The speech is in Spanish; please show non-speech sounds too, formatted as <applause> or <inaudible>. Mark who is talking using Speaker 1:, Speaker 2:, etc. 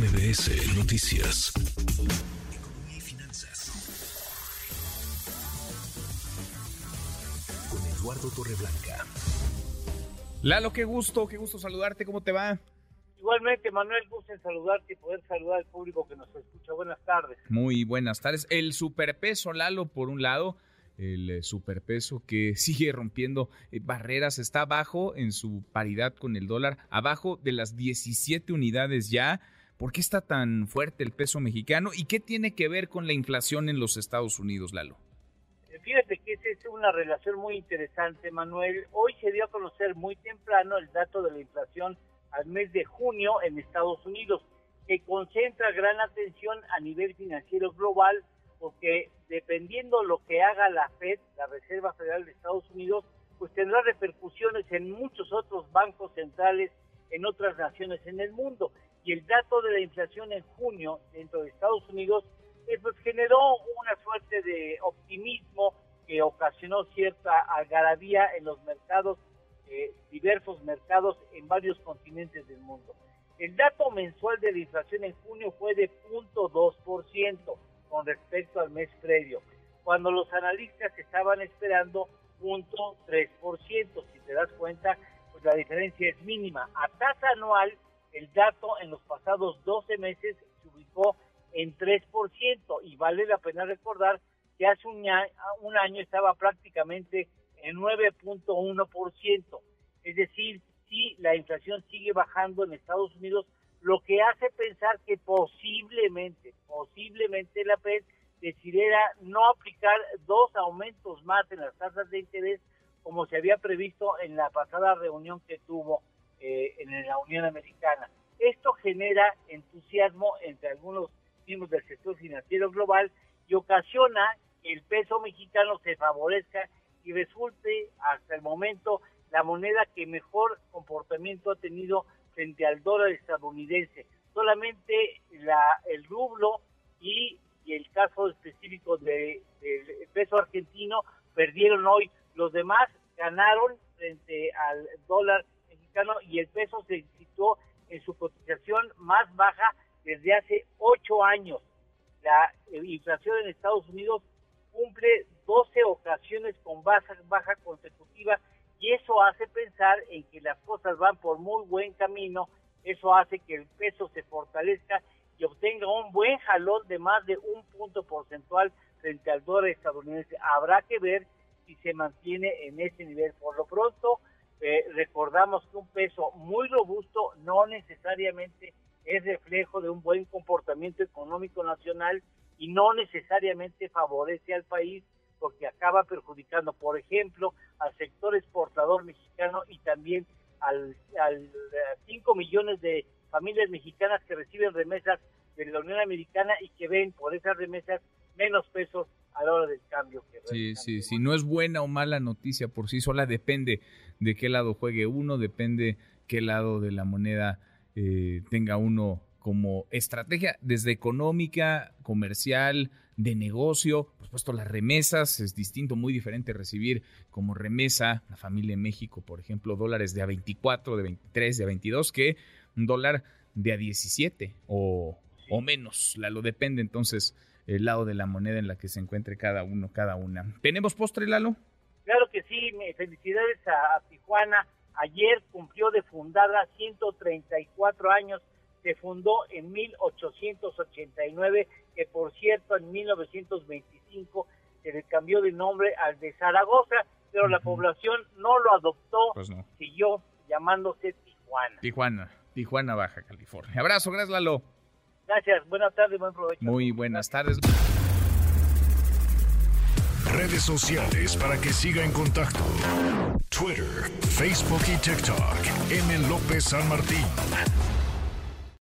Speaker 1: MBS Noticias. Economía y finanzas. Con Eduardo Torreblanca.
Speaker 2: Lalo, qué gusto, qué gusto saludarte, ¿cómo te va?
Speaker 3: Igualmente, Manuel, gusto en saludarte y poder saludar al público que nos escucha. Buenas tardes.
Speaker 2: Muy buenas tardes. El superpeso, Lalo, por un lado, el eh, superpeso que <laughs> sigue rompiendo eh, barreras, está abajo en su paridad con el dólar, abajo de las 17 unidades ya. ¿Por qué está tan fuerte el peso mexicano y qué tiene que ver con la inflación en los Estados Unidos, Lalo?
Speaker 3: Eh, fíjate que esa es una relación muy interesante, Manuel. Hoy se dio a conocer muy temprano el dato de la inflación al mes de junio en Estados Unidos, que concentra gran atención a nivel financiero global porque dependiendo lo que haga la Fed, la Reserva Federal de Estados Unidos, pues tendrá repercusiones en muchos otros bancos centrales en otras naciones en el mundo. Y el dato de la inflación en junio dentro de Estados Unidos eh, pues generó una suerte de optimismo que ocasionó cierta algarabía en los mercados, eh, diversos mercados en varios continentes del mundo. El dato mensual de la inflación en junio fue de 0.2% con respecto al mes previo, cuando los analistas estaban esperando punto 3%. Si te das cuenta, pues la diferencia es mínima. A tasa anual, el dato en los pasados 12 meses se ubicó en 3% y vale la pena recordar que hace un un año estaba prácticamente en 9.1%. Es decir, si la inflación sigue bajando en Estados Unidos, lo que hace pensar que posiblemente, posiblemente la Fed decidiera no aplicar dos aumentos más en las tasas de interés como se había previsto en la pasada reunión que tuvo Americana. Esto genera entusiasmo entre algunos miembros del sector financiero global y ocasiona que el peso mexicano se favorezca y resulte hasta el momento la moneda que mejor comportamiento ha tenido frente al dólar estadounidense. Solamente la, el rublo y, el caso específico del peso argentino perdieron hoy. Los demás ganaron frente al dólar y el peso se situó en su cotización más baja desde hace ocho años. La inflación en Estados Unidos cumple 12 ocasiones con baja, baja consecutiva y eso hace pensar en que las cosas van por muy buen camino, eso hace que el peso se fortalezca y obtenga un buen jalón de más de un punto porcentual frente al dólar estadounidense. Habrá que ver si se mantiene en ese nivel. Por lo pronto, eh, recordamos que un peso muy robusto no necesariamente es reflejo de un buen comportamiento económico nacional y no necesariamente favorece al país porque acaba perjudicando, por ejemplo, al sector exportador mexicano y también al, al 5 millones de familias mexicanas que reciben remesas de la Unión Americana y que ven por esas remesas menos pesos a la hora del cambio. Que
Speaker 2: sí, sí, sí, no es buena o mala noticia por sí sola, depende de qué lado juegue uno, depende qué lado de la moneda eh, tenga uno como estrategia, desde económica, comercial, de negocio, por supuesto las remesas, es distinto, muy diferente recibir como remesa la familia en México, por ejemplo, dólares de a 24, de 23, de a 22, que un dólar de a 17 o, o menos, la, lo depende entonces el lado de la moneda en la que se encuentre cada uno, cada una. ¿Tenemos postre, Lalo?
Speaker 3: Claro que sí, felicidades a Tijuana. Ayer cumplió de fundada 134 años se fundó en 1889, que por cierto en 1925 se le cambió de nombre al de Zaragoza, pero la población no lo adoptó, pues siguió llamándose Tijuana.
Speaker 2: Tijuana, Tijuana, Baja California. Abrazo, gracias Lalo.
Speaker 3: Gracias, buenas tardes, buen provecho.
Speaker 2: Muy buenas tardes.
Speaker 1: Redes sociales para que siga en contacto: Twitter, Facebook y TikTok. M. López San Martín.